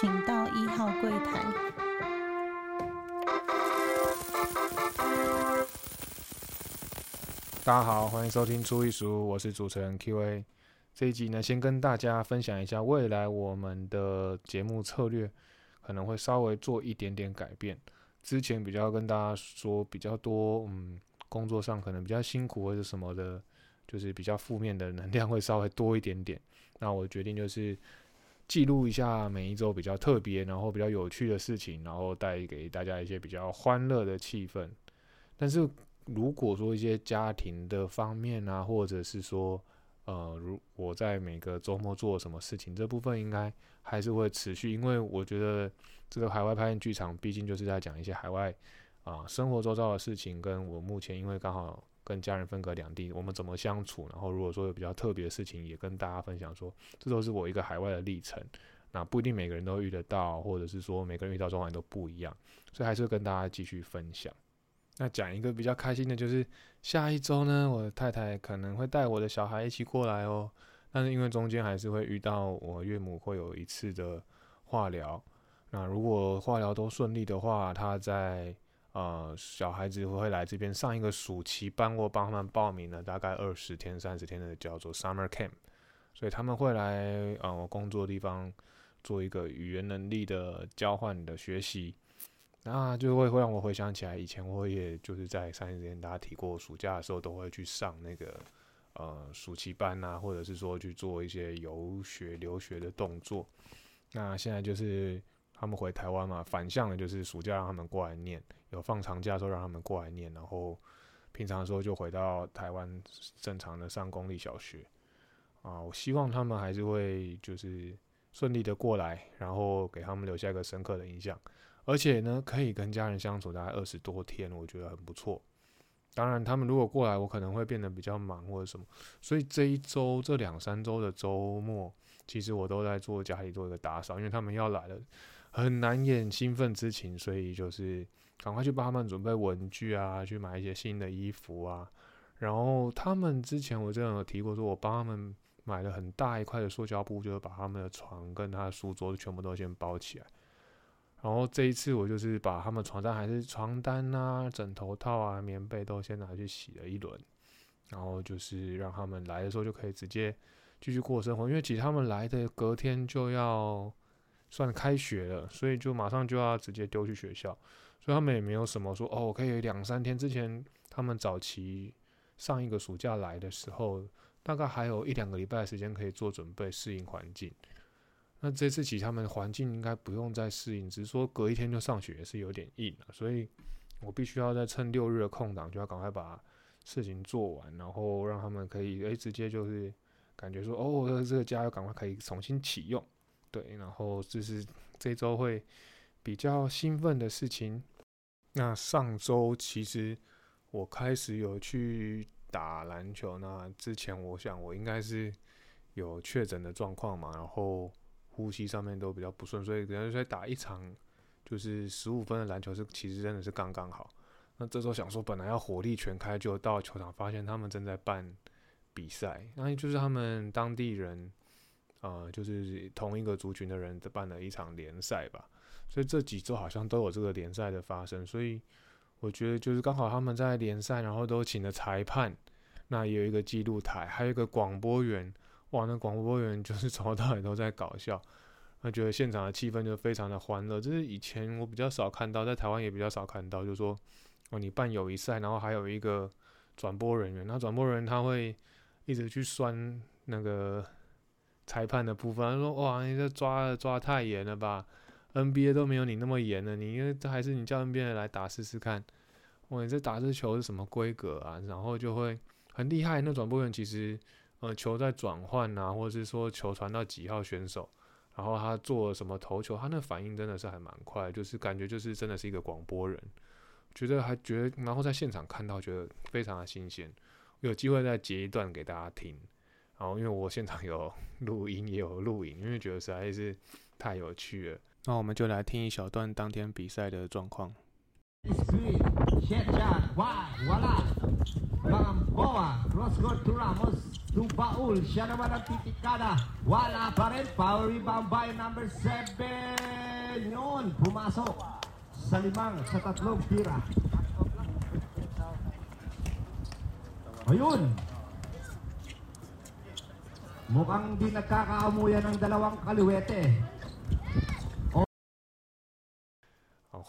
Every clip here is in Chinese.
请到一号柜台。大家好，欢迎收听初一书，我是主持人 Q&A。这一集呢，先跟大家分享一下未来我们的节目策略，可能会稍微做一点点改变。之前比较跟大家说比较多，嗯，工作上可能比较辛苦或者什么的，就是比较负面的能量会稍微多一点点。那我决定就是记录一下每一周比较特别，然后比较有趣的事情，然后带给大家一些比较欢乐的气氛。但是如果说一些家庭的方面啊，或者是说，呃，如我在每个周末做什么事情，这部分应该还是会持续，因为我觉得这个海外拍片剧场毕竟就是在讲一些海外啊生活周遭的事情，跟我目前因为刚好跟家人分隔两地，我们怎么相处，然后如果说有比较特别的事情，也跟大家分享说，这都是我一个海外的历程。那不一定每个人都遇得到，或者是说每个人遇到状况都不一样，所以还是跟大家继续分享。那讲一个比较开心的，就是下一周呢，我的太太可能会带我的小孩一起过来哦。但是因为中间还是会遇到我岳母会有一次的化疗，那如果化疗都顺利的话，他在呃小孩子会来这边上一个暑期班，我帮他们报名了大概二十天、三十天的叫做 summer camp，所以他们会来呃我工作的地方做一个语言能力的交换的学习。那就会会让我回想起来，以前我也就是在上一间大家提过，暑假的时候都会去上那个呃暑期班啊，或者是说去做一些游学留学的动作。那现在就是他们回台湾嘛，反向的就是暑假让他们过来念，有放长假的时候让他们过来念，然后平常的时候就回到台湾正常的上公立小学。啊，我希望他们还是会就是顺利的过来，然后给他们留下一个深刻的印象。而且呢，可以跟家人相处大概二十多天，我觉得很不错。当然，他们如果过来，我可能会变得比较忙或者什么，所以这一周、这两三周的周末，其实我都在做家里做一个打扫，因为他们要来了，很难掩兴奋之情，所以就是赶快去帮他们准备文具啊，去买一些新的衣服啊。然后他们之前我真的有提过，说我帮他们买了很大一块的塑胶布，就是把他们的床跟他的书桌全部都先包起来。然后这一次我就是把他们床单还是床单啊、枕头套啊、棉被都先拿去洗了一轮，然后就是让他们来的时候就可以直接继续过生活。因为其实他们来的隔天就要算开学了，所以就马上就要直接丢去学校，所以他们也没有什么说哦，我可以两三天之前他们早期上一个暑假来的时候，大概还有一两个礼拜的时间可以做准备、适应环境。那这次起他们环境应该不用再适应，只是说隔一天就上学也是有点硬了，所以我必须要在趁六日的空档就要赶快把事情做完，然后让他们可以诶直接就是感觉说哦这个家要赶快可以重新启用，对，然后就是这周会比较兴奋的事情。那上周其实我开始有去打篮球，那之前我想我应该是有确诊的状况嘛，然后。呼吸上面都比较不顺，所以可能在打一场就是十五分的篮球是其实真的是刚刚好。那这时候想说，本来要火力全开，就到球场发现他们正在办比赛，那就是他们当地人，呃，就是同一个族群的人办了一场联赛吧。所以这几周好像都有这个联赛的发生，所以我觉得就是刚好他们在联赛，然后都请了裁判，那也有一个记录台，还有一个广播员。哇，那广播员就是从头到尾都在搞笑，他觉得现场的气氛就非常的欢乐。这是以前我比较少看到，在台湾也比较少看到，就是说哦，你办友谊赛，然后还有一个转播人员，那转播人他会一直去酸那个裁判的部分，他说哇，你这抓的抓太严了吧？NBA 都没有你那么严了，你这还是你叫 NBA 来打试试看。哇，你这打这球是什么规格啊？然后就会很厉害。那转播员其实。呃，球在转换啊，或者是说球传到几号选手，然后他做什么投球，他那反应真的是还蛮快，就是感觉就是真的是一个广播人，觉得还觉得，然后在现场看到，觉得非常的新鲜。有机会再截一段给大家听。然后因为我现场有 录音也有录影因为觉得实在是太有趣了。那我们就来听一小段当天比赛的状况。Ayun. Mukhang di nagkakaamuyan ng dalawang kaliwete.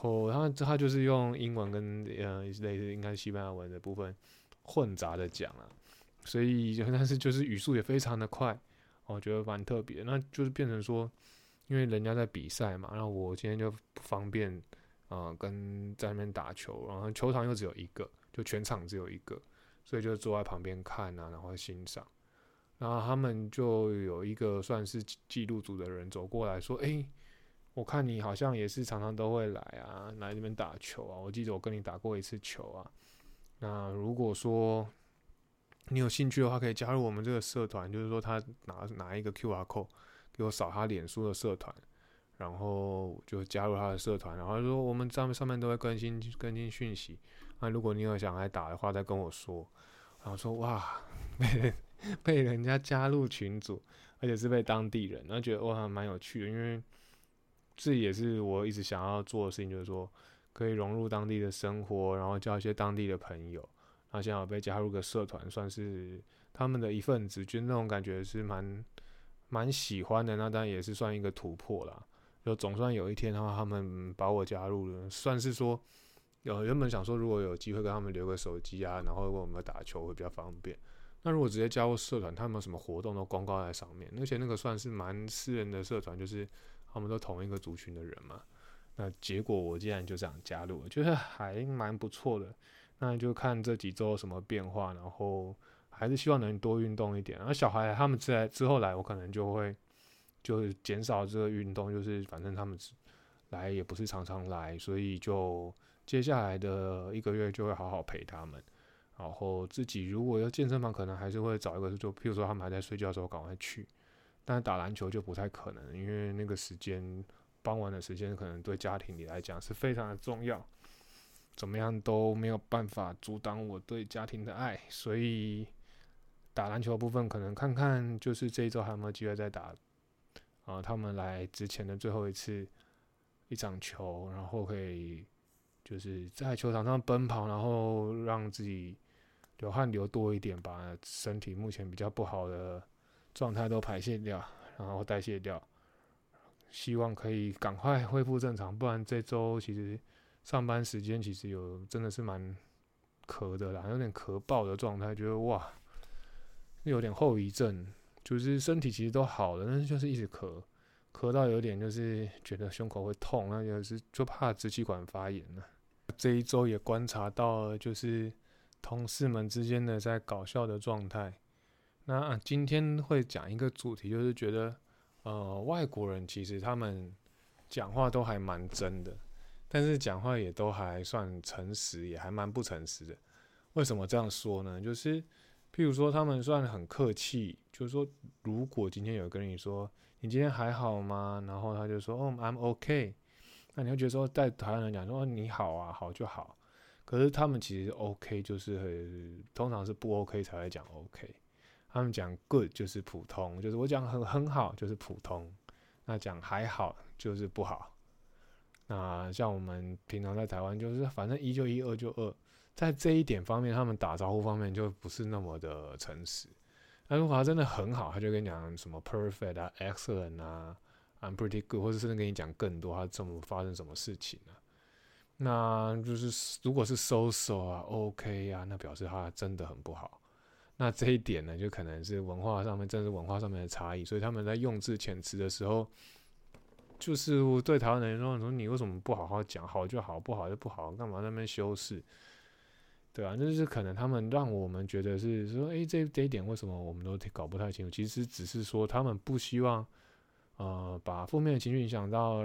然后他他就是用英文跟呃类似应该是西班牙文的部分混杂的讲啊，所以但是就是语速也非常的快，我觉得蛮特别。那就是变成说，因为人家在比赛嘛，然后我今天就不方便啊、跟在那边打球，然后球场又只有一个，就全场只有一个，所以就坐在旁边看啊，然后欣赏。然后他们就有一个算是记录组的人走过来说：“诶，我看你好像也是常常都会来啊，来这边打球啊。我记得我跟你打过一次球啊。那如果说你有兴趣的话，可以加入我们这个社团，就是说他拿拿一个 QR code 给我扫他脸书的社团，然后就加入他的社团，然后他说我们上面上面都会更新更新讯息。那如果你有想来打的话，再跟我说。然后说哇，被人被人家加入群组，而且是被当地人，然后觉得哇蛮有趣的，因为这也是我一直想要做的事情，就是说可以融入当地的生活，然后交一些当地的朋友。那现在我被加入个社团，算是他们的一份子，就那种感觉是蛮蛮喜欢的。那当然也是算一个突破啦。就总算有一天的话，他们把我加入了，算是说有原本想说，如果有机会跟他们留个手机啊，然后问我们打球会比较方便。那如果直接加入社团，他们有什么活动都公告在上面，而且那个算是蛮私人的社团，就是他们都同一个族群的人嘛。那结果我竟然就这样加入了，觉得还蛮不错的。那就看这几周有什么变化，然后还是希望能多运动一点。然后小孩他们之来之后来，我可能就会就是减少这个运动，就是反正他们来也不是常常来，所以就接下来的一个月就会好好陪他们。然后自己如果要健身房，可能还是会找一个，就譬如说他们还在睡觉的时候赶快去。但是打篮球就不太可能，因为那个时间傍晚的时间，可能对家庭里来讲是非常的重要。怎么样都没有办法阻挡我对家庭的爱，所以打篮球的部分可能看看，就是这一周还有没有机会再打。啊、他们来之前的最后一次一场球，然后可以就是在球场上奔跑，然后让自己流汗流多一点，把身体目前比较不好的状态都排泄掉，然后代谢掉。希望可以赶快恢复正常，不然这周其实上班时间其实有真的是蛮咳的啦，有点咳爆的状态，觉得哇，有点后遗症，就是身体其实都好了，但是就是一直咳，咳到有点就是觉得胸口会痛，那就是就怕支气管发炎了。这一周也观察到，就是同事们之间的在搞笑的状态。那、今天会讲一个主题，就是觉得呃，外国人其实他们讲话都还蛮真的，但是讲话也都还算诚实，也还蛮不诚实的。为什么这样说呢？就是譬如说，他们算很客气，就是说，如果今天有人跟你说你今天还好吗？然后他就说哦，I'm OK，那你会觉得说，在台湾人讲说你好啊，好就好。可是他们其实 OK 就是通常是不 OK 才会讲 OK。他们讲 good 就是普通，就是我讲很很好就是普通，那讲还好就是不好。那像我们平常在台湾就是反正一就一，二就二，在这一点方面，他们打招呼方面就不是那么的诚实。那如果他真的很好，他就跟你讲什么 perfect 啊、excellent 啊、I'm pretty good，或者甚至跟你讲更多，他怎么发生什么事情啊？那就是如果是 so so 啊、OK 啊，那表示他真的很不好。那这一点呢，就可能是文化上面，正是文化上面的差异，所以他们在用字遣词的时候，就是对台湾人说：“说你为什么不好好讲？好就好，不好就不好，干嘛那边修饰？”对啊，那就是可能他们让我们觉得是说，诶，这这一点为什么我们都搞不太清楚？其实只是说他们不希望，呃，把负面的情绪影响到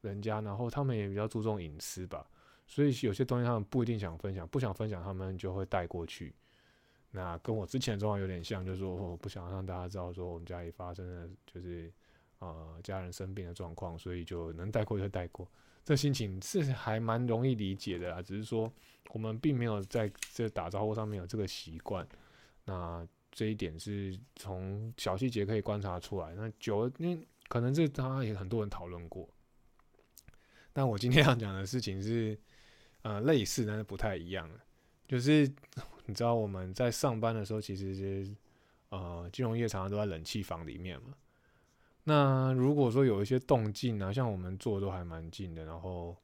人家，然后他们也比较注重隐私吧，所以有些东西他们不一定想分享，不想分享，他们就会带过去。那跟我之前的状况有点像，就是说我不想让大家知道说我们家里发生了就是呃家人生病的状况，所以就能带过就带过。这心情是还蛮容易理解的啦，只是说我们并没有在这打招呼上面有这个习惯。那这一点是从小细节可以观察出来。那久了，因为可能这当然也很多人讨论过。但我今天要讲的事情是，呃，类似但是不太一样的，就是你知道我们在上班的时候，其实是呃金融业常常都在冷气房里面嘛。那如果说有一些动静啊，像我们坐都还蛮近的，然后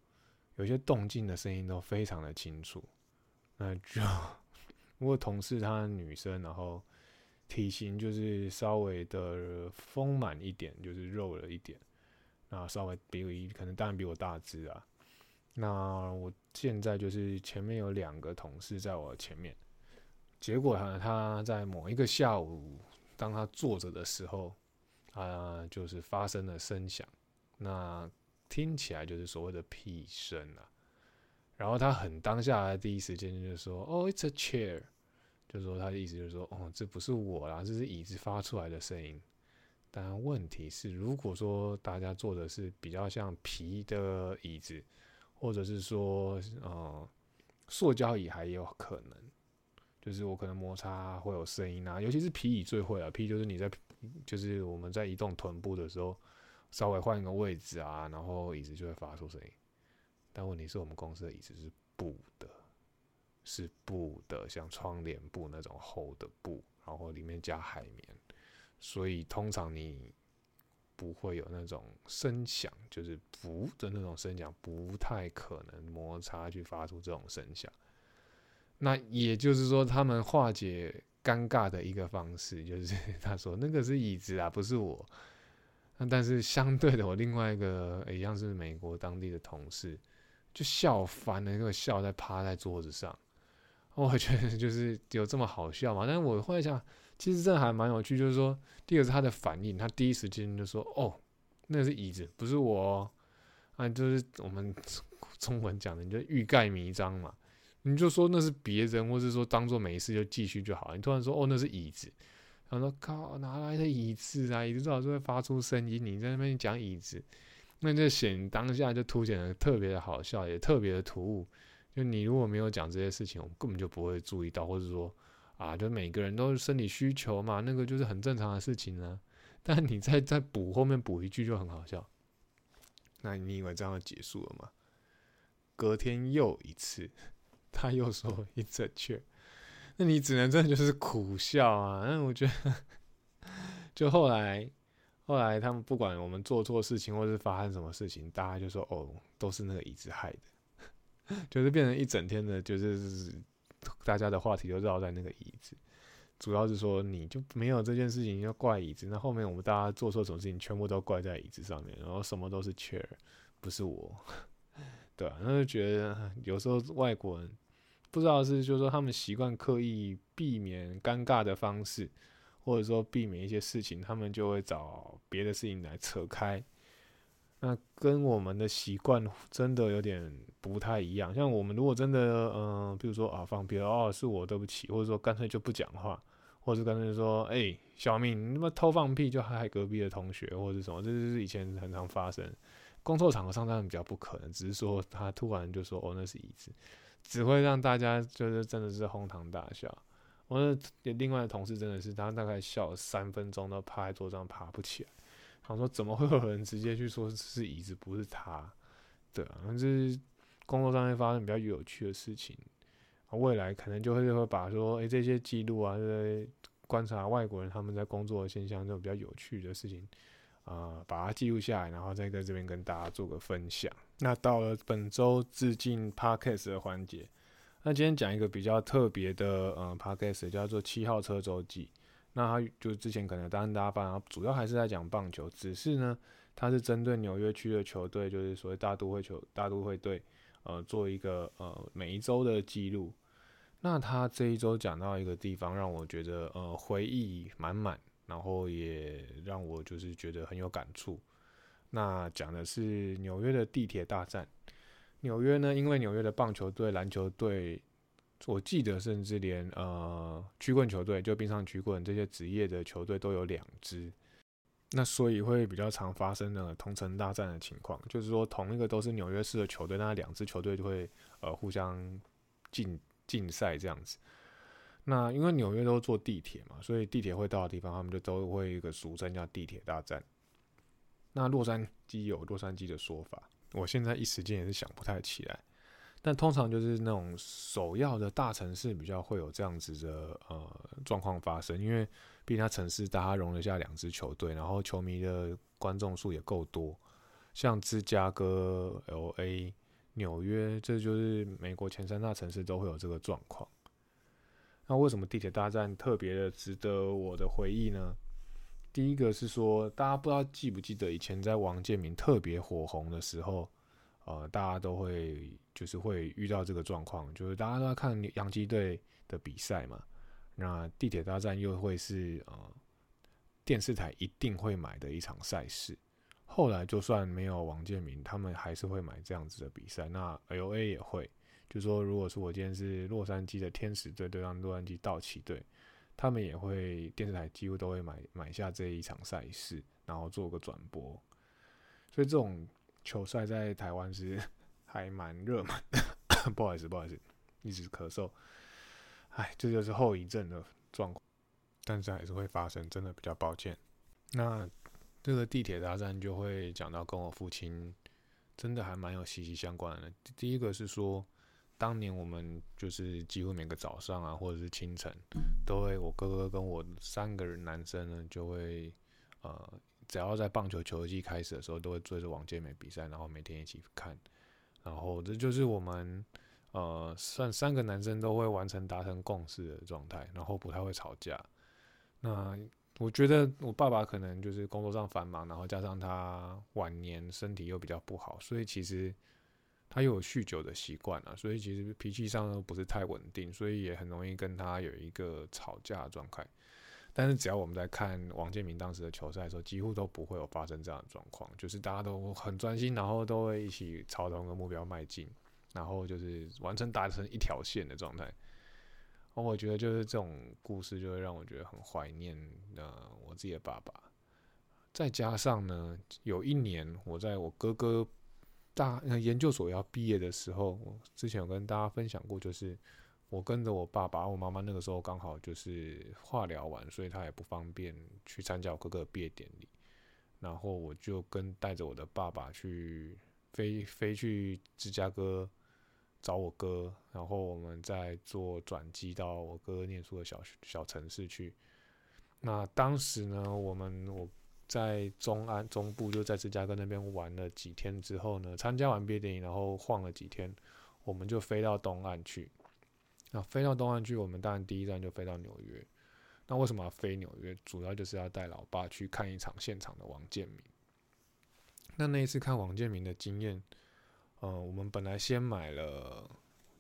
有一些动静的声音都非常的清楚，那就 如果同事她女生，然后体型就是稍微的丰满一点，就是肉了一点，那稍微比我可能当然比我大只啊。那我现在就是前面有两个同事在我前面，结果呢，他在某一个下午，当他坐着的时候。啊，就是发生了声响，那听起来就是所谓的屁声啊。然后他很当下的第一时间就说：“哦，it's a chair。”就是说他的意思就是说：“哦，这不是我啦，这是椅子发出来的声音。”但问题是，如果说大家坐的是比较像皮的椅子，或者是说呃塑胶椅，还有可能，就是我可能摩擦会有声音啊。尤其是皮椅最会啊，皮就是你在。就是我们在移动臀部的时候，稍微换一个位置啊，然后椅子就会发出声音。但问题是我们公司的椅子是布的，是布的，像窗帘布那种厚的布，然后里面加海绵，所以通常你不会有那种声响，就是“不”的那种声响，不太可能摩擦去发出这种声响。那也就是说，他们化解。尴尬的一个方式就是 他说那个是椅子啊，不是我。那但是相对的，我另外一个一样是美国当地的同事，就笑翻了，那个笑在趴在桌子上。我觉得就是有这么好笑嘛？但是我后来想，其实这还蛮有趣，就是说，第二个是他的反应，他第一时间就说：“哦，那是椅子，不是我。”啊，就是我们中文讲的，你就欲盖弥彰嘛。你就说那是别人，或是说当做没事就继续就好了。你突然说哦那是椅子，然后说靠哪来的椅子啊？椅子最好是会发出声音。你在那边讲椅子，那就显当下就凸显的特别的好笑，也特别的突兀。就你如果没有讲这些事情，我们根本就不会注意到，或者说啊，就每个人都是生理需求嘛，那个就是很正常的事情呢。但你再再补后面补一句就很好笑。那你以为这样就结束了吗？隔天又一次。他又说一正确，那你只能真的就是苦笑啊。那我觉得，就后来，后来他们不管我们做错事情，或是发生什么事情，大家就说哦，都是那个椅子害的，就是变成一整天的，就是大家的话题就绕在那个椅子。主要是说你就没有这件事情要怪椅子，那后面我们大家做错什么事情，全部都怪在椅子上面，然后什么都是 chair，不是我，对啊，那就觉得有时候外国人。不知道是就是说他们习惯刻意避免尴尬的方式，或者说避免一些事情，他们就会找别的事情来扯开。那跟我们的习惯真的有点不太一样。像我们如果真的嗯，比如说啊放屁哦是我对不起，或者说干脆就不讲话，或者干脆说哎小敏你他妈偷放屁就害隔壁的同学或者什么，这就是以前很常发生。工作场合上当然比较不可能，只是说他突然就说哦那是椅子。只会让大家就是真的是哄堂大笑。我的另外的同事真的是，他大概笑了三分钟都趴在桌上爬不起来。他说：“怎么会有人直接去说是椅子不是他？”对啊，这是工作上面发生比较有趣的事情。未来可能就会会把说，诶这些记录啊，这些观察外国人他们在工作的现象，这种比较有趣的事情。啊，把它记录下来，然后再在这边跟大家做个分享。那到了本周致敬 Podcast 的环节，那今天讲一个比较特别的，呃，Podcast 叫做七号车周记。那他就之前可能当大家发，主要还是在讲棒球，只是呢，他是针对纽约区的球队，就是所谓大都会球大都会队，呃，做一个呃每一周的记录。那他这一周讲到一个地方，让我觉得呃回忆满满。然后也让我就是觉得很有感触。那讲的是纽约的地铁大战。纽约呢，因为纽约的棒球队、篮球队，我记得甚至连呃曲棍球队，就冰上曲棍这些职业的球队都有两支。那所以会比较常发生的同城大战的情况，就是说同一个都是纽约市的球队，那两支球队就会呃互相竞竞赛这样子。那因为纽约都坐地铁嘛，所以地铁会到的地方，他们就都会一个俗称叫地铁大战。那洛杉矶有洛杉矶的说法，我现在一时间也是想不太起来。但通常就是那种首要的大城市比较会有这样子的呃状况发生，因为毕竟它城市大，它容得下两支球队，然后球迷的观众数也够多。像芝加哥、L.A、纽约，这就是美国前三大城市都会有这个状况。那为什么地铁大战特别的值得我的回忆呢？第一个是说，大家不知道记不记得以前在王建民特别火红的时候，呃，大家都会就是会遇到这个状况，就是大家都在看洋基队的比赛嘛，那地铁大战又会是呃电视台一定会买的一场赛事。后来就算没有王建民，他们还是会买这样子的比赛。那 L.A 也会。就说，如果说我今天是洛杉矶的天使队对上洛杉矶道奇队，他们也会电视台几乎都会买买下这一场赛事，然后做个转播。所以这种球赛在台湾是还蛮热门。不好意思，不好意思，一直咳嗽。哎，这就是后遗症的状况，但是还是会发生，真的比较抱歉。那这个地铁大战就会讲到跟我父亲真的还蛮有息息相关的。第一个是说。当年我们就是几乎每个早上啊，或者是清晨，都会我哥哥跟我三个人男生呢，就会呃，只要在棒球球季开始的时候，都会追着王健美比赛，然后每天一起看。然后这就是我们呃，算三个男生都会完成达成共识的状态，然后不太会吵架。那我觉得我爸爸可能就是工作上繁忙，然后加上他晚年身体又比较不好，所以其实。他又有酗酒的习惯啊，所以其实脾气上都不是太稳定，所以也很容易跟他有一个吵架的状态。但是只要我们在看王建民当时的球赛的时候，几乎都不会有发生这样的状况，就是大家都很专心，然后都会一起朝同一个目标迈进，然后就是完成达成一条线的状态。我觉得就是这种故事就会让我觉得很怀念呃我自己的爸爸。再加上呢，有一年我在我哥哥。大研究所要毕业的时候，我之前有跟大家分享过，就是我跟着我爸爸、我妈妈那个时候刚好就是化疗完，所以他也不方便去参加我哥哥毕业典礼，然后我就跟带着我的爸爸去飞飞去芝加哥找我哥，然后我们再坐转机到我哥念书的小小城市去。那当时呢，我们我。在中安中部，就在芝加哥那边玩了几天之后呢，参加完毕业典礼，然后晃了几天，我们就飞到东岸去。那飞到东岸去，我们当然第一站就飞到纽约。那为什么要飞纽约？主要就是要带老爸去看一场现场的王建民。那那一次看王建民的经验，呃，我们本来先买了，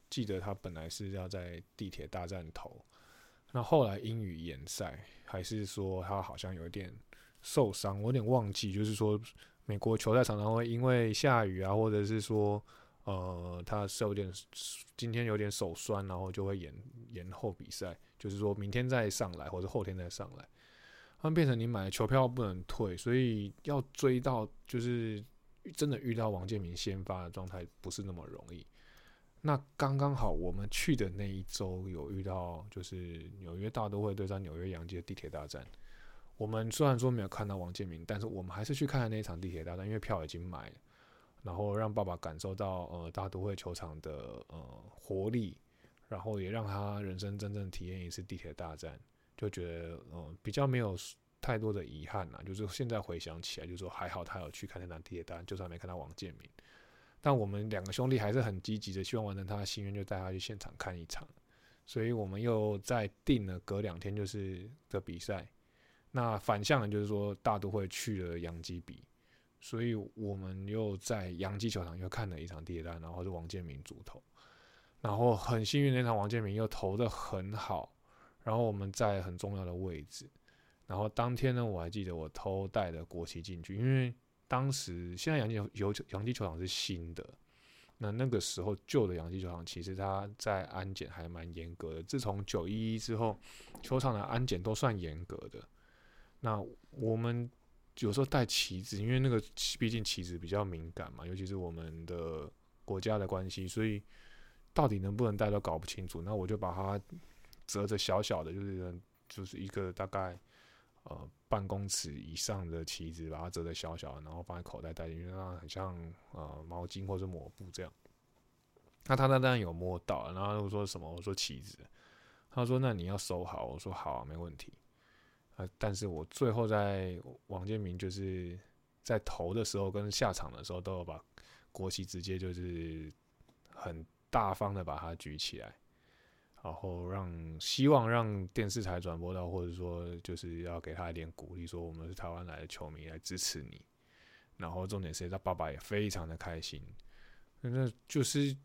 记得他本来是要在地铁大站投，那后来英语联赛，还是说他好像有点。受伤，我有点忘记，就是说，美国球赛常常会因为下雨啊，或者是说，呃，他是有点今天有点手酸，然后就会延延后比赛，就是说明天再上来，或者后天再上来，他们变成你买的球票不能退，所以要追到就是真的遇到王建民先发的状态不是那么容易。那刚刚好我们去的那一周有遇到，就是纽约大都会对上纽约洋基的地铁大战。我们虽然说没有看到王建民，但是我们还是去看了那一场地铁大战，因为票已经买了，然后让爸爸感受到呃大都会球场的呃活力，然后也让他人生真正体验一次地铁大战，就觉得嗯比较没有太多的遗憾呐。就是现在回想起来，就是说还好他有去看那场地铁大战，就算没看到王建民，但我们两个兄弟还是很积极的，希望完成他的心愿，就带他去现场看一场，所以我们又再定了隔两天就是的比赛。那反向的就是说，大都会去了洋基比，所以我们又在洋基球场又看了一场地铁战，然后是王建民主投，然后很幸运那场王建民又投的很好，然后我们在很重要的位置，然后当天呢，我还记得我偷带的国旗进去，因为当时现在洋基有洋基球场是新的，那那个时候旧的洋基球场其实它在安检还蛮严格的，自从九一一之后，球场的安检都算严格的。那我们有时候带旗子，因为那个毕竟旗子比较敏感嘛，尤其是我们的国家的关系，所以到底能不能带都搞不清楚。那我就把它折着小小的，就是就是一个大概呃半公尺以上的旗子，把它折的小小的，然后放在口袋带进去，那很像呃毛巾或者抹布这样。那他那当然有摸到，然后我说什么？我说旗子。他说：“那你要收好。”我说：“好啊，没问题。”啊，但是我最后在王建民就是在投的时候跟下场的时候，都有把国旗直接就是很大方的把它举起来，然后让希望让电视台转播到，或者说就是要给他一点鼓励，说我们是台湾来的球迷来支持你。然后重点是他爸爸也非常的开心，那就是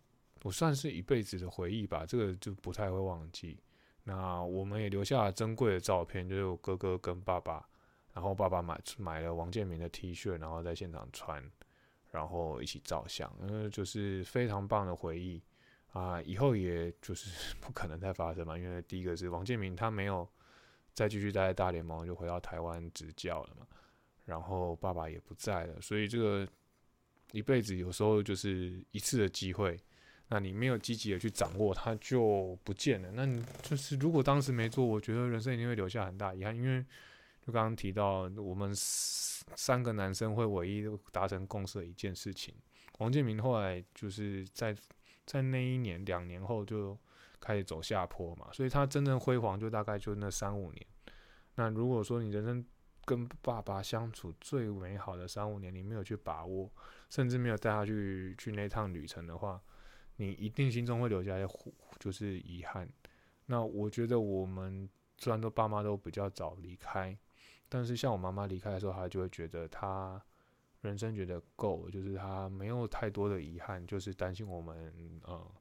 我算是一辈子的回忆吧，这个就不太会忘记。那我们也留下了珍贵的照片，就是我哥哥跟爸爸，然后爸爸买买了王建民的 T 恤，然后在现场穿，然后一起照相，因为就是非常棒的回忆啊！以后也就是 不可能再发生嘛，因为第一个是王建民他没有再继续待在大联盟，就回到台湾执教了嘛，然后爸爸也不在了，所以这个一辈子有时候就是一次的机会。那你没有积极的去掌握，它就不见了。那你就是如果当时没做，我觉得人生一定会留下很大遗憾。因为就刚刚提到，我们三个男生会唯一达成共识的一件事情。王建民后来就是在在那一年两年后就开始走下坡嘛，所以他真正辉煌就大概就那三五年。那如果说你人生跟爸爸相处最美好的三五年，你没有去把握，甚至没有带他去去那趟旅程的话，你一定心中会留下一些就是遗憾。那我觉得我们虽然说爸妈都比较早离开，但是像我妈妈离开的时候，她就会觉得她人生觉得够，就是她没有太多的遗憾，就是担心我们呃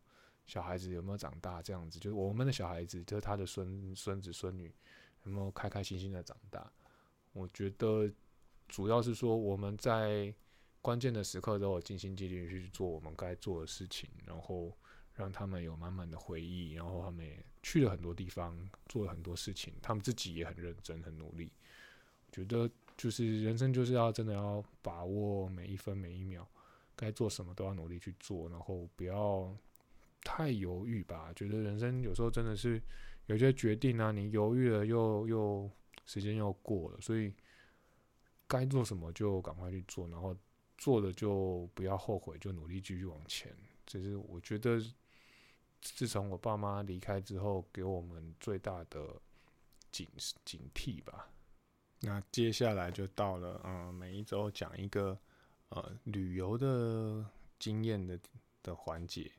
小孩子有没有长大这样子，就是我们的小孩子，就是他的孙孙子孙女有没有开开心心的长大。我觉得主要是说我们在。关键的时刻都有尽心尽力去做我们该做的事情，然后让他们有满满的回忆，然后他们也去了很多地方，做了很多事情，他们自己也很认真、很努力。我觉得就是人生就是要真的要把握每一分每一秒，该做什么都要努力去做，然后不要太犹豫吧。觉得人生有时候真的是有些决定啊，你犹豫了又又时间又过了，所以该做什么就赶快去做，然后。做了就不要后悔，就努力继续往前。这是我觉得，自从我爸妈离开之后，给我们最大的警警惕吧。那接下来就到了，嗯，每一周讲一个呃旅游的经验的的环节。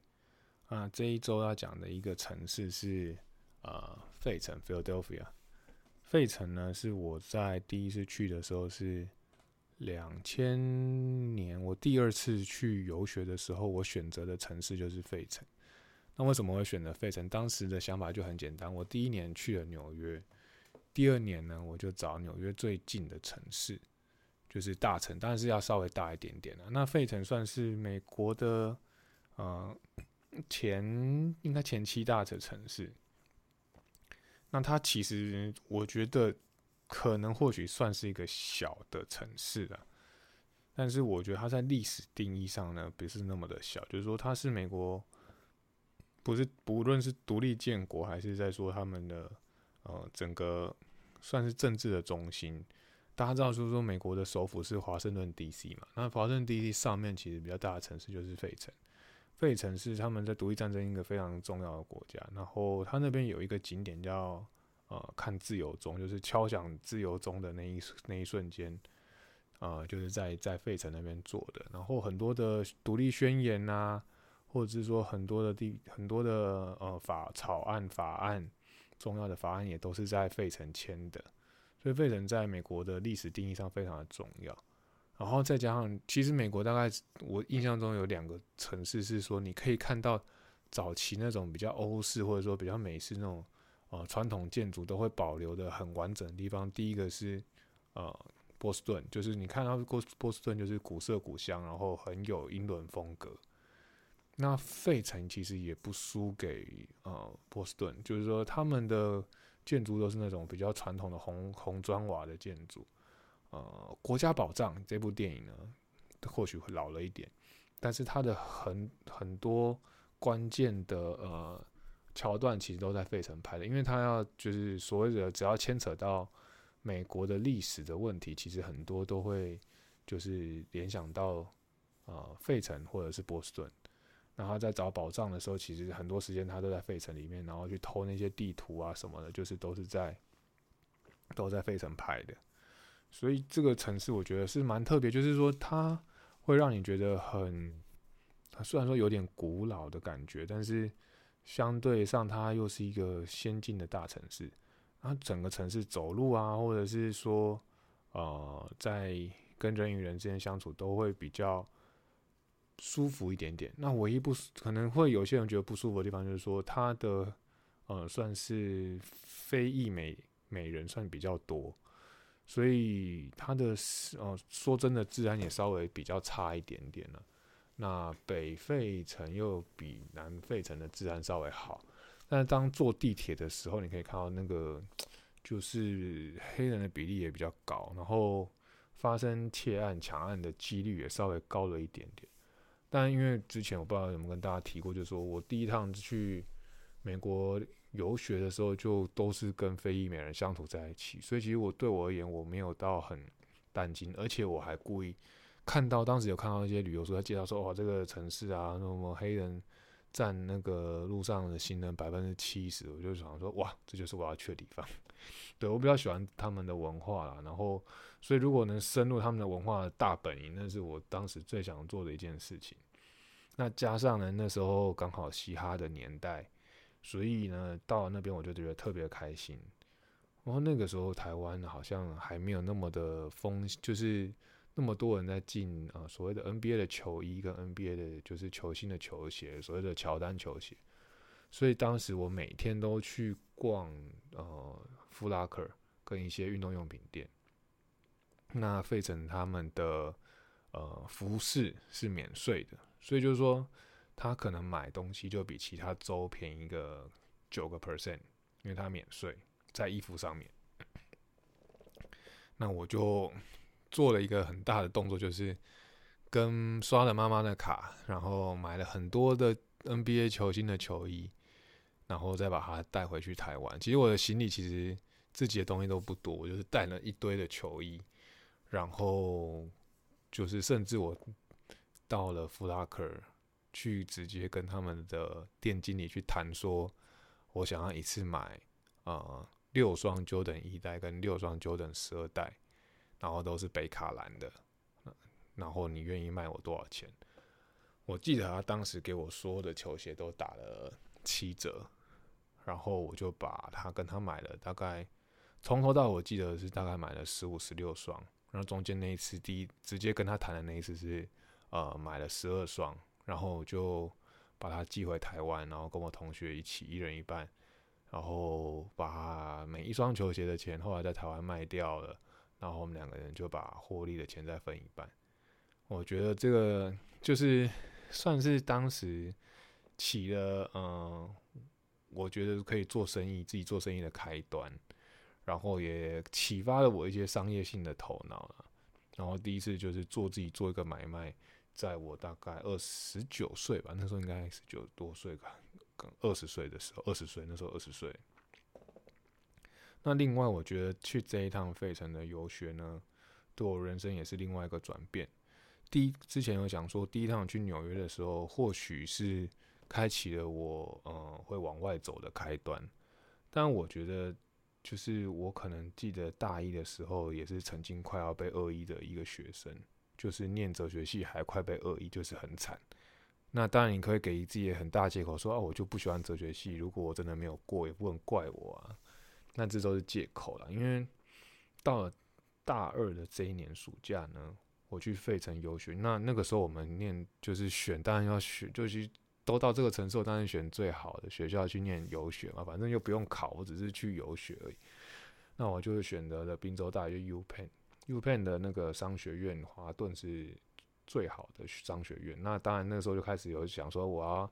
啊，这一周要讲的一个城市是呃费城 （Philadelphia）。费城呢，是我在第一次去的时候是。两千年，我第二次去游学的时候，我选择的城市就是费城。那为什么会选择费城？当时的想法就很简单，我第一年去了纽约，第二年呢，我就找纽约最近的城市，就是大城，但是要稍微大一点点的。那费城算是美国的，呃，前应该前七大的城市。那它其实，我觉得。可能或许算是一个小的城市了，但是我觉得它在历史定义上呢，不是那么的小。就是说，它是美国，不是不论是独立建国，还是在说他们的呃整个算是政治的中心。大家知道，就是说美国的首府是华盛顿 D.C. 嘛？那华盛顿 D.C. 上面其实比较大的城市就是费城。费城是他们在独立战争一个非常重要的国家。然后它那边有一个景点叫。呃，看自由钟，就是敲响自由钟的那一那一瞬间，呃，就是在在费城那边做的。然后很多的独立宣言呐，或者是说很多的地很多的呃法草案法案，重要的法案也都是在费城签的。所以费城在美国的历史定义上非常的重要。然后再加上，其实美国大概我印象中有两个城市是说，你可以看到早期那种比较欧式或者说比较美式那种。呃，传统建筑都会保留的很完整的地方，第一个是呃波士顿，就是你看到波波士顿就是古色古香，然后很有英伦风格。那费城其实也不输给呃波士顿，就是说他们的建筑都是那种比较传统的红红砖瓦的建筑，呃，国家宝藏这部电影呢，或许会老了一点，但是它的很很多关键的呃桥段其实都在费城拍的，因为他要就是所谓的只要牵扯到美国的历史的问题，其实很多都会就是联想到呃费城或者是波士顿。然后在找宝藏的时候，其实很多时间他都在费城里面，然后去偷那些地图啊什么的，就是都是在都在费城拍的。所以这个城市我觉得是蛮特别，就是说它会让你觉得很，虽然说有点古老的感觉，但是相对上它又是一个先进的大城市。然后整个城市走路啊，或者是说呃，在跟人与人之间相处都会比较。舒服一点点。那唯一不可能会有些人觉得不舒服的地方，就是说它的呃算是非裔美美人算比较多，所以它的呃说真的治安也稍微比较差一点点了。那北费城又比南费城的治安稍微好，但当坐地铁的时候，你可以看到那个就是黑人的比例也比较高，然后发生窃案抢案的几率也稍微高了一点点。但因为之前我不知道有没有跟大家提过，就是说我第一趟去美国游学的时候，就都是跟非裔美人相处在一起，所以其实我对我而言，我没有到很担心，而且我还故意看到当时有看到一些旅游书，他介绍说，哇，这个城市啊，那么黑人占那个路上的行人百分之七十，我就想说，哇，这就是我要去的地方。对我比较喜欢他们的文化啦，然后。所以，如果能深入他们的文化大本营，那是我当时最想做的一件事情。那加上呢，那时候刚好嘻哈的年代，所以呢，到了那边我就觉得特别开心。然后那个时候台湾好像还没有那么的风，就是那么多人在进啊所谓的 NBA 的球衣跟 NBA 的就是球星的球鞋，所谓的乔丹球鞋。所以当时我每天都去逛呃富拉克跟一些运动用品店。那费城他们的呃服饰是免税的，所以就是说他可能买东西就比其他州便宜个九个 percent，因为他免税在衣服上面。那我就做了一个很大的动作，就是跟刷了妈妈的卡，然后买了很多的 NBA 球星的球衣，然后再把它带回去台湾。其实我的行李其实自己的东西都不多，我就是带了一堆的球衣。然后就是，甚至我到了弗拉克去，直接跟他们的店经理去谈，说我想要一次买呃六双 Jordan 一代跟六双 Jordan 十二代，然后都是北卡蓝的，然后你愿意卖我多少钱？我记得他当时给我说的球鞋都打了七折，然后我就把他跟他买了大概从头到尾，我记得是大概买了十五十六双。然后中间那一次，第一直接跟他谈的那一次是，呃，买了十二双，然后我就把它寄回台湾，然后跟我同学一起一人一半，然后把每一双球鞋的钱后来在台湾卖掉了，然后我们两个人就把获利的钱再分一半。我觉得这个就是算是当时起了，嗯，我觉得可以做生意，自己做生意的开端。然后也启发了我一些商业性的头脑了。然后第一次就是做自己做一个买卖，在我大概二十九岁吧，那时候应该十九多岁吧，二十岁的时候，二十岁那时候二十岁。那另外我觉得去这一趟费城的游学呢，对我人生也是另外一个转变。第一之前有讲说，第一趟去纽约的时候，或许是开启了我嗯会往外走的开端，但我觉得。就是我可能记得大一的时候，也是曾经快要被恶意的一个学生，就是念哲学系还快被恶意，就是很惨。那当然你可以给自己很大借口说啊，我就不喜欢哲学系，如果我真的没有过，也不能怪我啊。那这都是借口了，因为到了大二的这一年暑假呢，我去费城游学。那那个时候我们念就是选，当然要选，就是。都到这个城市，我当然选最好的学校去念游学嘛，反正又不用考，我只是去游学而已。那我就是选择了宾州大学 U Penn，U Penn 的那个商学院，华顿是最好的商学院。那当然那个时候就开始有想说，我要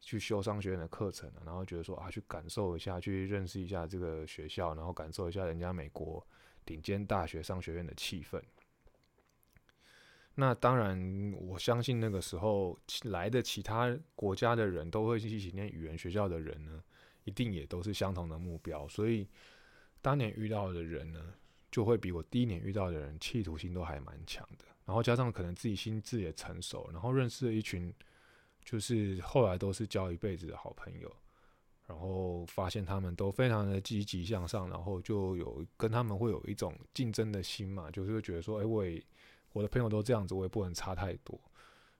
去修商学院的课程了，然后觉得说啊，去感受一下，去认识一下这个学校，然后感受一下人家美国顶尖大学商学院的气氛。那当然，我相信那个时候来的其他国家的人都会去一起念语言学校的人呢，一定也都是相同的目标。所以当年遇到的人呢，就会比我第一年遇到的人企图心都还蛮强的。然后加上可能自己心智也成熟，然后认识了一群，就是后来都是交一辈子的好朋友。然后发现他们都非常的积极向上，然后就有跟他们会有一种竞争的心嘛，就是会觉得说，哎，我也。我的朋友都这样子，我也不能差太多，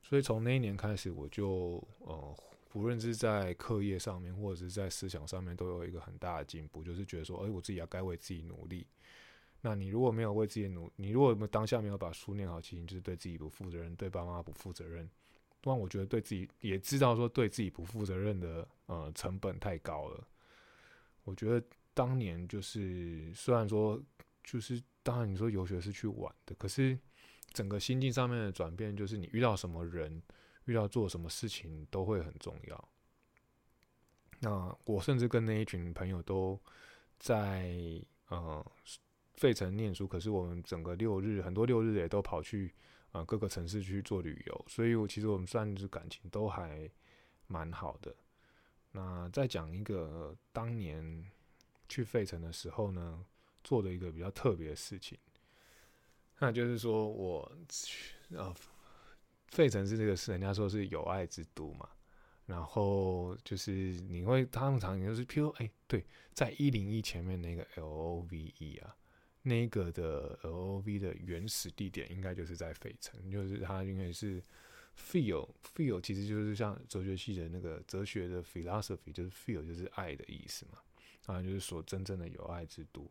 所以从那一年开始，我就呃，不论是在课业上面，或者是在思想上面，都有一个很大的进步，就是觉得说，哎，我自己要该为自己努力。那你如果没有为自己努，你如果当下没有把书念好，其实你就是对自己不负责任，对爸妈不负责任。不然，我觉得对自己也知道说对自己不负责任的呃成本太高了。我觉得当年就是虽然说就是当然你说游学是去玩的，可是。整个心境上面的转变，就是你遇到什么人，遇到做什么事情都会很重要。那我甚至跟那一群朋友都在呃费城念书，可是我们整个六日很多六日也都跑去呃各个城市去做旅游，所以我其实我们算是感情都还蛮好的。那再讲一个当年去费城的时候呢，做的一个比较特别的事情。那就是说，我去啊，费城是这个是人家说是有爱之都嘛。然后就是你会，他们常就是，譬如哎，对，在一零一前面那个 L O V E 啊，那个的 L O V 的原始地点应该就是在费城，就是它应该是 feel feel，其实就是像哲学系的那个哲学的 philosophy，就是 feel 就是爱的意思嘛，啊，就是说真正的有爱之都。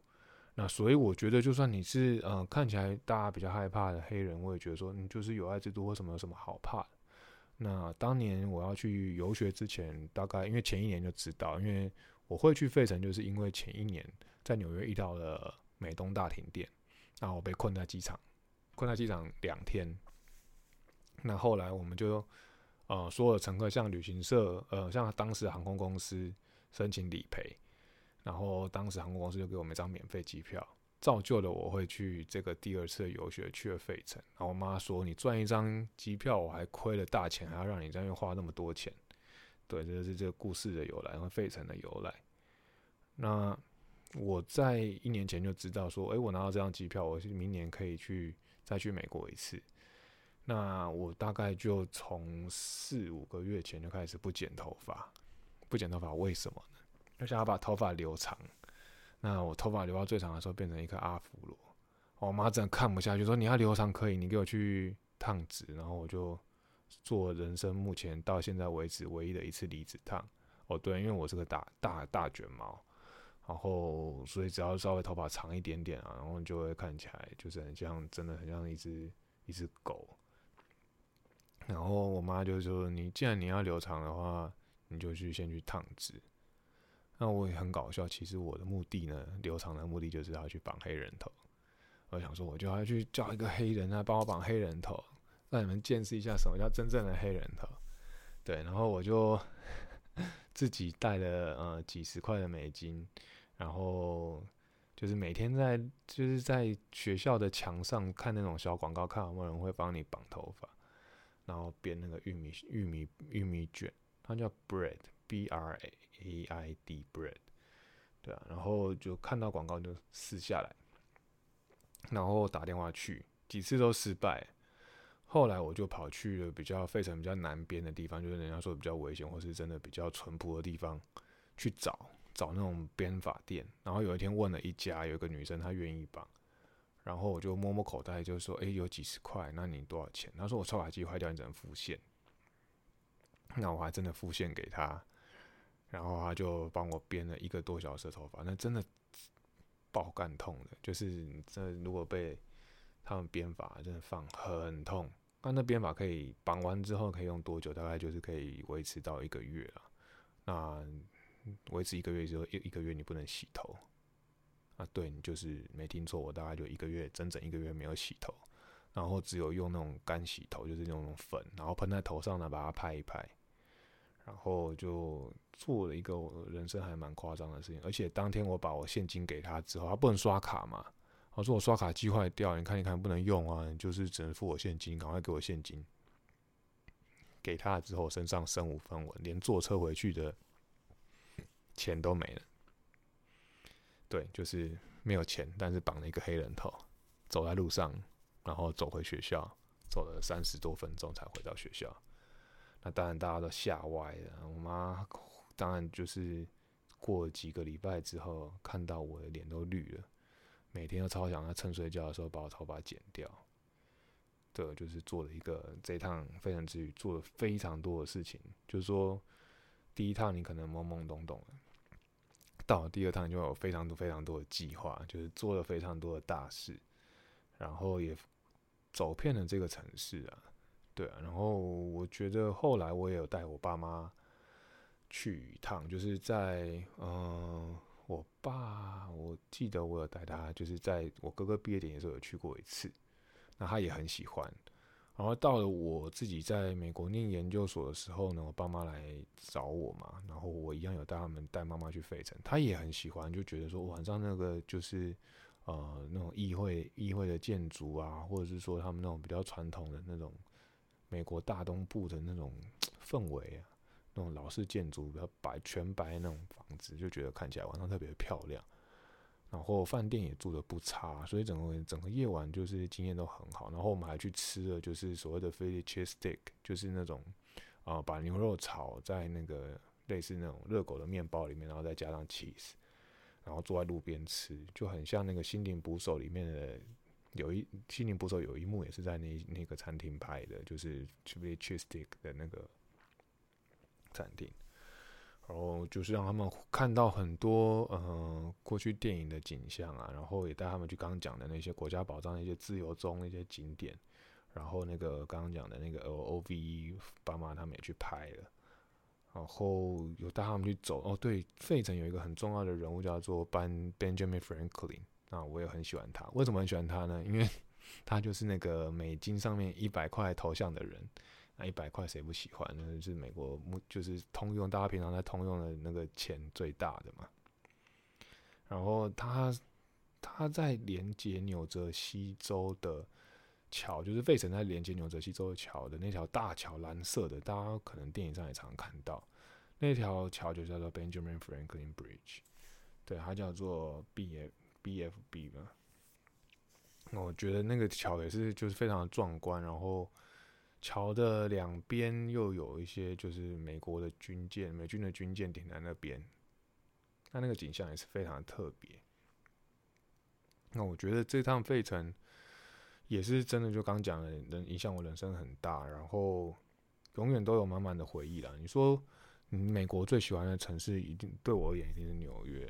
那所以我觉得，就算你是呃看起来大家比较害怕的黑人，我也觉得说你就是有爱之都，为什么有什么好怕的？那当年我要去游学之前，大概因为前一年就知道，因为我会去费城，就是因为前一年在纽约遇到了美东大停电，然后我被困在机场，困在机场两天。那后来我们就呃所有乘客向旅行社呃向当时航空公司申请理赔。然后当时航空公司就给我们一张免费机票，造就了我会去这个第二次游学去了费城。然后我妈说：“你赚一张机票，我还亏了大钱，还要让你在那边花那么多钱。”对，这是这个故事的由来和费城的由来。那我在一年前就知道说：“哎，我拿到这张机票，我是明年可以去再去美国一次。”那我大概就从四五个月前就开始不剪头发，不剪头发为什么？就想要把头发留长，那我头发留到最长的时候变成一颗阿芙罗，我妈真的看不下去，说你要留长可以，你给我去烫直，然后我就做人生目前到现在为止唯一的一次离子烫。哦，对，因为我是个大大大卷毛，然后所以只要稍微头发长一点点啊，然后就会看起来就是很像，真的很像一只一只狗。然后我妈就说：“你既然你要留长的话，你就去先去烫直。”那我也很搞笑，其实我的目的呢，留长的目的就是要去绑黑人头。我想说，我就要去叫一个黑人来帮我绑黑人头，让你们见识一下什么叫真正的黑人头。对，然后我就自己带了呃几十块的美金，然后就是每天在就是在学校的墙上看那种小广告，看有没有人会帮你绑头发，然后编那个玉米玉米玉米卷，它叫 bread b r a i d bread，对啊，然后就看到广告就撕下来，然后打电话去，几次都失败。后来我就跑去了比较费城比较南边的地方，就是人家说比较危险或是真的比较淳朴的地方去找找那种编发店。然后有一天问了一家，有一个女生她愿意绑，然后我就摸摸口袋，就说：“哎，有几十块，那你多少钱？”她说：“我超发机坏掉，你只能付现。”那我还真的付现给她。然后他就帮我编了一个多小时的头发，那真的爆干痛的，就是这如果被他们编发，真的放很痛。那那编发可以绑完之后可以用多久？大概就是可以维持到一个月了。那维持一个月之后，一一个月你不能洗头啊？对你就是没听错，我大概就一个月，整整一个月没有洗头，然后只有用那种干洗头，就是那种粉，然后喷在头上呢，把它拍一拍。然后就做了一个人生还蛮夸张的事情，而且当天我把我现金给他之后，他不能刷卡嘛，我说我刷卡机坏掉，你看一看不能用啊，就是只能付我现金，赶快给我现金。给他之后，身上身无分文，连坐车回去的钱都没了。对，就是没有钱，但是绑了一个黑人头，走在路上，然后走回学校，走了三十多分钟才回到学校。那当然大家都吓歪了，我妈当然就是过几个礼拜之后，看到我的脸都绿了。每天都超想他趁睡觉的时候把我头发剪掉，对，就是做了一个这一趟飞尘之旅，做了非常多的事情。就是说，第一趟你可能懵懵懂懂的，到了第二趟就有非常多非常多的计划，就是做了非常多的大事，然后也走遍了这个城市啊，对啊。然后我觉得后来我也有带我爸妈去一趟，就是在嗯。爸，我记得我有带他，就是在我哥哥毕业典礼的时候有去过一次，那他也很喜欢。然后到了我自己在美国念研究所的时候呢，我爸妈来找我嘛，然后我一样有带他们带妈妈去费城，他也很喜欢，就觉得说晚上那个就是呃那种议会议会的建筑啊，或者是说他们那种比较传统的那种美国大东部的那种氛围啊。那种老式建筑，比较白全白那种房子，就觉得看起来晚上特别漂亮。然后饭店也住的不差，所以整个整个夜晚就是经验都很好。然后我们还去吃了，就是所谓的 Philly cheese steak，就是那种啊把牛肉炒在那个类似那种热狗的面包里面，然后再加上 cheese，然后坐在路边吃，就很像那个《心灵捕手》里面的有一《心灵捕手》有一幕也是在那那个餐厅拍的，就是 Philly cheese steak 的那个。餐厅，然后就是让他们看到很多呃过去电影的景象啊，然后也带他们去刚刚讲的那些国家宝藏、那些自由中那些景点，然后那个刚刚讲的那个 O V 爸妈他们也去拍了，然后有带他们去走哦，对，费城有一个很重要的人物叫做 Ben Benjamin Franklin，那我也很喜欢他，为什么很喜欢他呢？因为他就是那个美金上面一百块头像的人。那一百块谁不喜欢？那是美国目就是通用，大家平常在通用的那个钱最大的嘛。然后他他在连接纽泽西州的桥，就是费城在连接纽泽西州的桥的那条大桥，蓝色的，大家可能电影上也常看到。那条桥就叫做 Benjamin Franklin Bridge，对，它叫做 B F B F B 嘛。那我觉得那个桥也是就是非常的壮观，然后。桥的两边又有一些就是美国的军舰，美军的军舰停在那边，那那个景象也是非常的特别。那我觉得这趟费城也是真的，就刚讲的，人影响我人生很大，然后永远都有满满的回忆啦。你说，美国最喜欢的城市一定对我而言一定是纽约。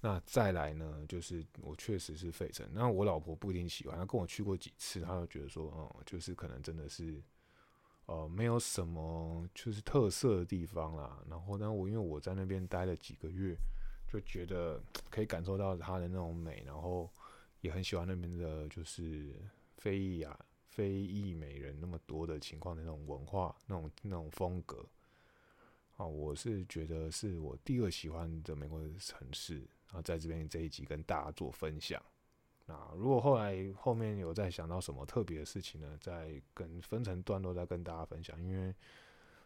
那再来呢，就是我确实是费城，那我老婆不一定喜欢，她跟我去过几次，她就觉得说，哦，就是可能真的是。呃，没有什么就是特色的地方啦。然后，但我因为我在那边待了几个月，就觉得可以感受到它的那种美，然后也很喜欢那边的，就是非裔啊、非裔美人那么多的情况的那种文化、那种那种风格。啊，我是觉得是我第二喜欢的美国城市。然后在这边这一集跟大家做分享。那如果后来后面有再想到什么特别的事情呢？再跟分成段落再跟大家分享。因为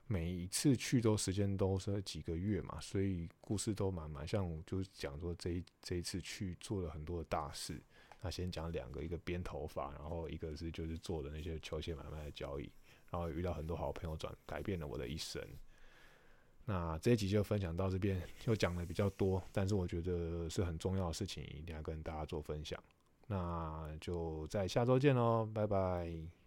每一次去都时间都是几个月嘛，所以故事都蛮蛮像。就讲说这一这一次去做了很多的大事。那先讲两个，一个编头发，然后一个是就是做的那些球鞋买卖的交易，然后遇到很多好朋友转改变了我的一生。那这一集就分享到这边，又讲的比较多，但是我觉得是很重要的事情，一定要跟大家做分享。那就在下周见喽，拜拜。